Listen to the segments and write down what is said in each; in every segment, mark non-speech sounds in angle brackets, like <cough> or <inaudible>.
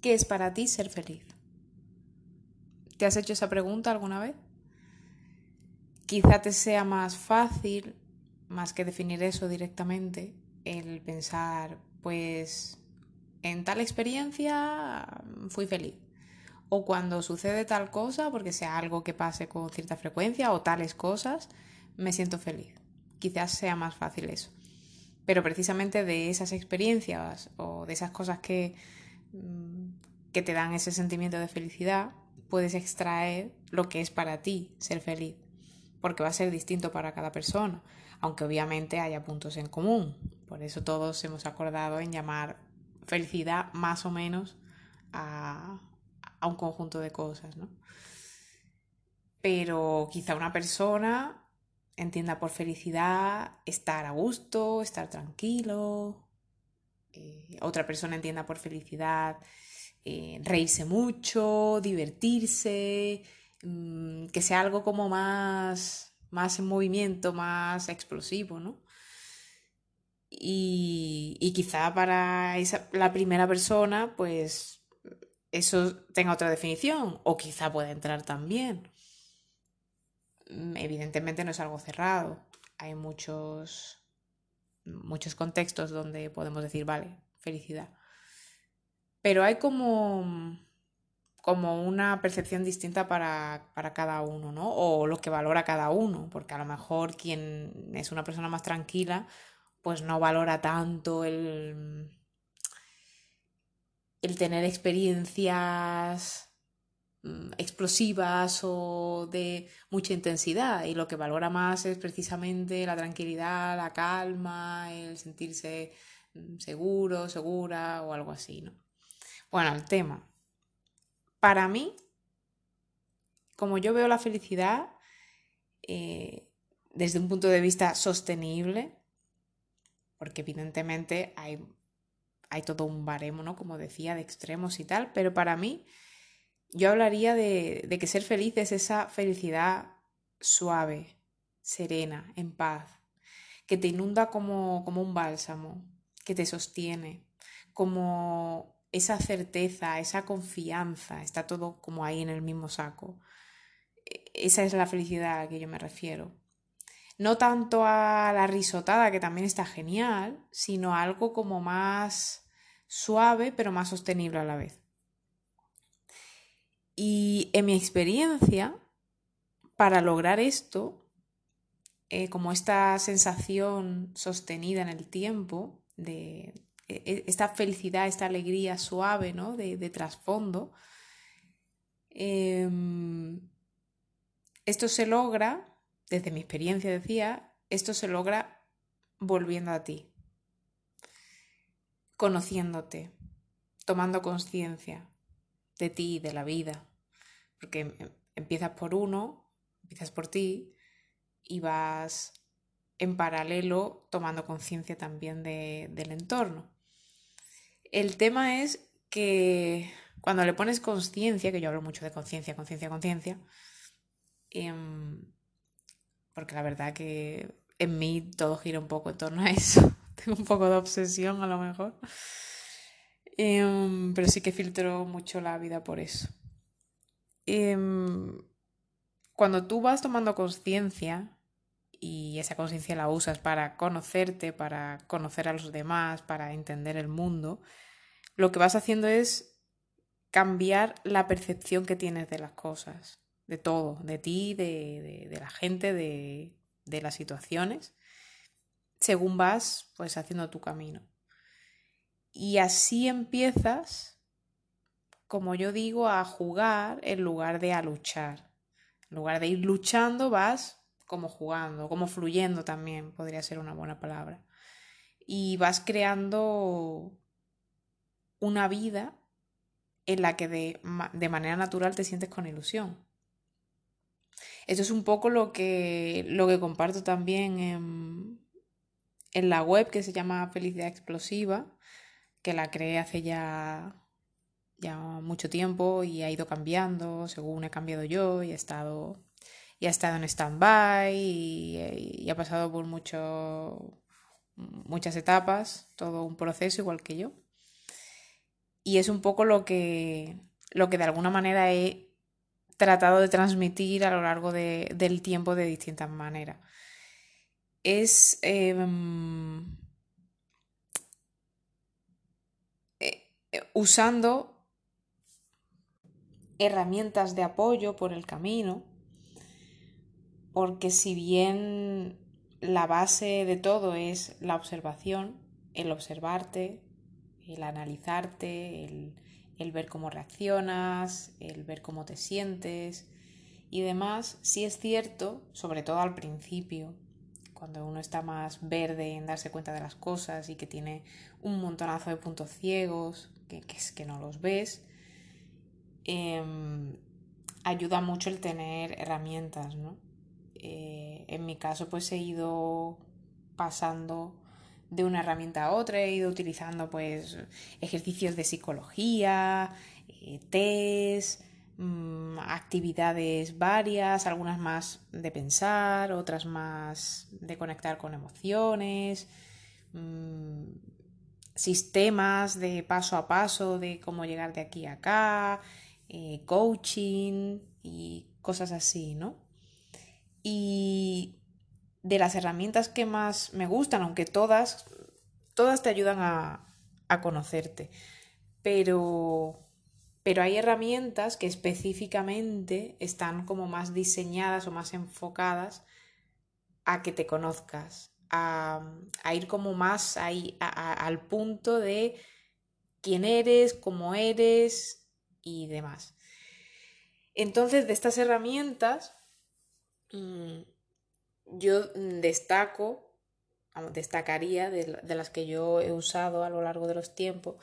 ¿Qué es para ti ser feliz? ¿Te has hecho esa pregunta alguna vez? Quizá te sea más fácil, más que definir eso directamente, el pensar, pues, en tal experiencia fui feliz. O cuando sucede tal cosa, porque sea algo que pase con cierta frecuencia o tales cosas, me siento feliz. Quizás sea más fácil eso. Pero precisamente de esas experiencias o de esas cosas que, que te dan ese sentimiento de felicidad, puedes extraer lo que es para ti ser feliz, porque va a ser distinto para cada persona, aunque obviamente haya puntos en común. Por eso todos hemos acordado en llamar felicidad más o menos a, a un conjunto de cosas, ¿no? Pero quizá una persona entienda por felicidad estar a gusto, estar tranquilo. Eh, otra persona entienda por felicidad eh, reírse mucho, divertirse, mm, que sea algo como más, más en movimiento, más explosivo, ¿no? Y, y quizá para esa, la primera persona, pues eso tenga otra definición, o quizá pueda entrar también. Mm, evidentemente no es algo cerrado. Hay muchos, muchos contextos donde podemos decir, vale, felicidad. Pero hay como, como una percepción distinta para, para cada uno, ¿no? O lo que valora cada uno, porque a lo mejor quien es una persona más tranquila, pues no valora tanto el, el tener experiencias mm, explosivas o de mucha intensidad y lo que valora más es precisamente la tranquilidad, la calma, el sentirse mm, seguro, segura o algo así, ¿no? Bueno, el tema. Para mí, como yo veo la felicidad eh, desde un punto de vista sostenible, porque evidentemente hay, hay todo un baremo, ¿no? Como decía, de extremos y tal, pero para mí yo hablaría de, de que ser feliz es esa felicidad suave, serena, en paz, que te inunda como, como un bálsamo, que te sostiene, como esa certeza, esa confianza, está todo como ahí en el mismo saco. E, esa es la felicidad a la que yo me refiero. No tanto a la risotada, que también está genial, sino a algo como más suave, pero más sostenible a la vez. Y en mi experiencia, para lograr esto, eh, como esta sensación sostenida en el tiempo de, esta felicidad, esta alegría suave, ¿no? De, trasfondo. Em, esto se logra, desde mi experiencia decía, esto se logra volviendo a ti, conociéndote, tomando conciencia de ti, de la vida, porque em, empiezas por uno, empiezas por ti y vas en paralelo tomando conciencia también del entorno. El tema es que cuando le pones conciencia, que yo hablo mucho de conciencia, conciencia, conciencia, em, porque la verdad que en mí todo gira un poco en torno a eso. <laughs> Tengo un poco de obsesión a lo mejor. Em, pero sí que filtro mucho la vida por eso. Em, cuando tú vas tomando conciencia y esa conciencia la usas para conocerte, para conocer a los demás, para entender el mundo, lo que vas haciendo es cambiar la percepción que tienes de las cosas, de todo, de ti, de, de, la gente, de, de las situaciones, según vas pues haciendo tu camino. Y así empiezas, como yo digo, a jugar en lugar de a luchar. En lugar de ir luchando, vas como jugando, como fluyendo también, podría ser una buena palabra. Y vas creando una vida en la que de, de, manera natural te sientes con ilusión. Eso es un poco lo que, lo que comparto también en, en la web que se llama Felicidad Explosiva, que la creé hace ya, ya mucho tiempo y ha ido cambiando según he cambiado yo y he estado y ha estado en stand-by y, ha pasado por mucho, muchas etapas, todo un proceso igual que yo. y es un poco lo que, lo que de alguna manera he tratado de transmitir a lo largo de, del tiempo de distintas maneras. Es em, eh, usando herramientas de apoyo por el camino, porque si bien la base de todo es la observación, el observarte, el analizarte, el, el ver cómo reaccionas, el ver cómo te sientes y demás, sí es cierto, sobre todo al principio, cuando uno está más verde en darse cuenta de las cosas y que tiene un montonazo de puntos ciegos, que, es que no los ves, em, ayuda mucho el tener herramientas, ¿no? En mi caso, pues he ido pasando de una herramienta a otra, he ido utilizando pues ejercicios de psicología, eh, test, mm, actividades varias, algunas más de pensar, otras más de conectar con emociones, mm, sistemas de paso a paso de cómo llegar de aquí a acá, eh, coaching y cosas así, ¿no? Y de las herramientas que más me gustan, aunque todas, todas te ayudan a, conocerte. Pero, pero hay herramientas que específicamente están como más diseñadas o más enfocadas a que te conozcas, a, ir como más ahí, al punto de quién eres, cómo eres y demás. Entonces, de estas herramientas, yo destaco, destacaría de, las que yo he usado a lo largo de los tiempos,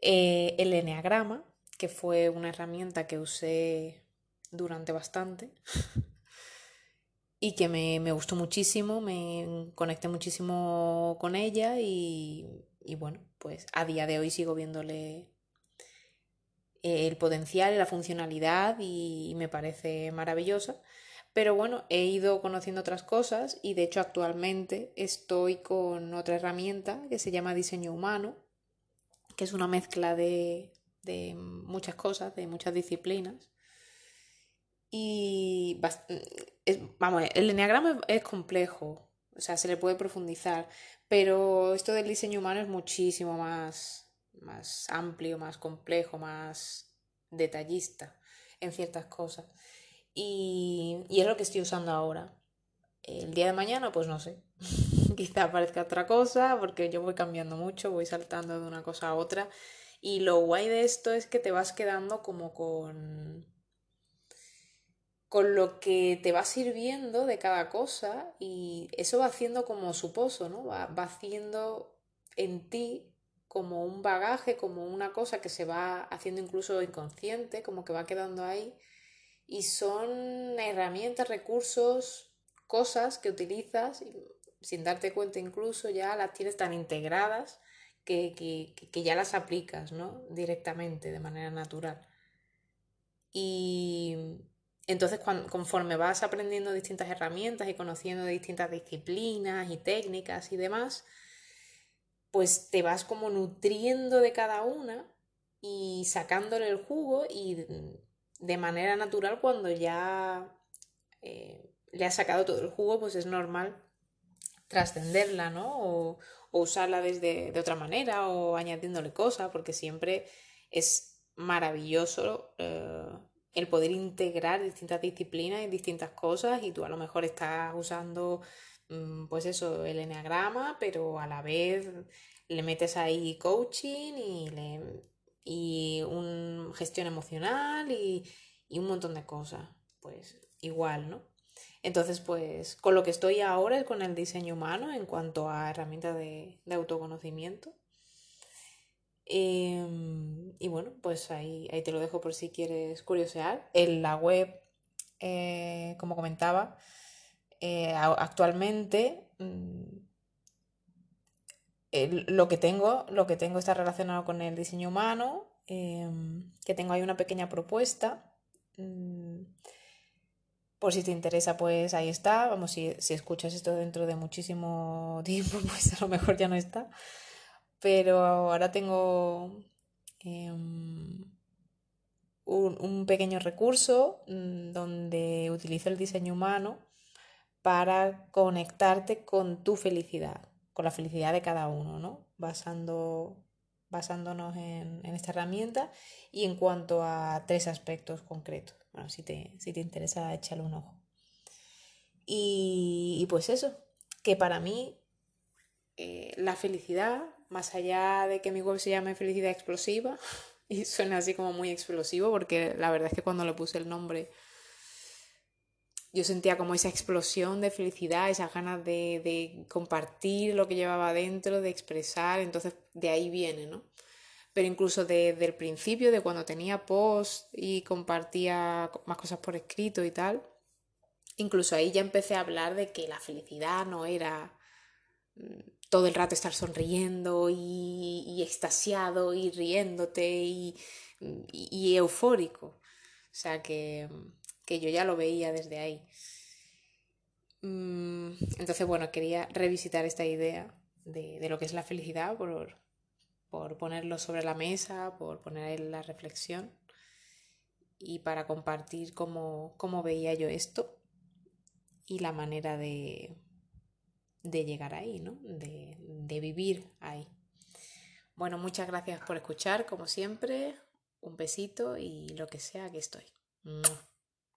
eh, el Enneagrama, que fue una herramienta que usé durante bastante <laughs> y que me, gustó muchísimo, me conecté muchísimo con ella y, y bueno, pues a día de hoy sigo viéndole el potencial y la funcionalidad y me parece maravillosa. Pero bueno, he ido conociendo otras cosas y de hecho actualmente estoy con otra herramienta que se llama diseño humano, que es una mezcla de, muchas cosas, de muchas disciplinas. Y vamos, el enneagrama es complejo, o sea, se le puede profundizar, pero esto del diseño humano es muchísimo más, más amplio, más complejo, más detallista en ciertas cosas. Y, y es lo que estoy usando ahora. El día de mañana, pues no sé. <laughs> Quizá aparezca otra cosa, porque yo voy cambiando mucho, voy saltando de una cosa a otra. Y lo guay de esto es que te vas quedando como con. con lo que te va sirviendo de cada cosa. Y eso va haciendo como su pozo, ¿no? Va, va haciendo en ti como un bagaje, como una cosa que se va haciendo incluso inconsciente, como que va quedando ahí y son herramientas, recursos, cosas que utilizas sin darte cuenta incluso ya las tienes tan integradas que, que, ya las aplicas ¿no? directamente, de manera natural. Y entonces conforme vas aprendiendo distintas herramientas y conociendo distintas disciplinas y técnicas y demás, pues te vas como nutriendo de cada una y sacándole el jugo y de manera natural cuando ya eh, le has sacado todo el jugo, pues es normal trascenderla, ¿no? O, usarla desde, de otra manera o añadiéndole cosas, porque siempre es maravilloso eh, el poder integrar distintas disciplinas y distintas cosas y tú a lo mejor estás usando, mm, pues eso, el enneagrama, pero a la vez le metes ahí coaching y le y un gestión emocional y, un montón de cosas. Pues igual, ¿no? Entonces, pues con lo que estoy ahora es con el diseño humano en cuanto a herramientas de, autoconocimiento. Em, y bueno, pues ahí, ahí te lo dejo por si quieres curiosear. En la web, eh, como comentaba, eh, actualmente lo que tengo, lo que tengo está relacionado con el diseño humano, em, que tengo ahí una pequeña propuesta. Mm, por si te interesa, pues ahí está. Vamos, si, si escuchas esto dentro de muchísimo <laughs> tiempo, pues a lo mejor ya no está. Pero ahora tengo em, un pequeño recurso mm, donde utilizo el diseño humano para conectarte con tu felicidad, con la felicidad de cada uno, ¿no? Basando, basándonos en, esta herramienta y en cuanto a tres aspectos concretos. Bueno, si te, si te interesa, échale un ojo. Y, pues eso, que para mí eh, la felicidad, más allá de que mi web se llame Felicidad Explosiva, <laughs> y suena así como muy explosivo, porque la verdad es que cuando le puse el nombre yo sentía como esa explosión de felicidad, esas ganas de, compartir lo que llevaba dentro, de expresar, entonces de ahí viene, ¿no? Pero incluso desde el principio, de cuando tenía post y compartía más cosas por escrito y tal, incluso ahí ya empecé a hablar de que la felicidad no era mm, todo el rato estar sonriendo y, y extasiado y riéndote y, y eufórico. O sea que que yo ya lo veía desde ahí. Mm, entonces, bueno, quería revisitar esta idea de, lo que es la felicidad por, por ponerlo sobre la mesa, por poner en la reflexión y para compartir cómo, cómo veía yo esto y la manera de, de llegar ahí, ¿no? De, de vivir ahí. Bueno, muchas gracias por escuchar, como siempre. Un besito y lo que sea que estoy.